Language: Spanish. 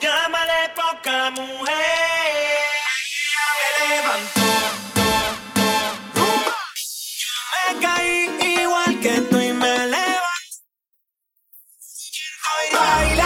llámale poca mujer. Me levantó, do, do. Yo me caí igual que tú y me levanté. Hoy baila.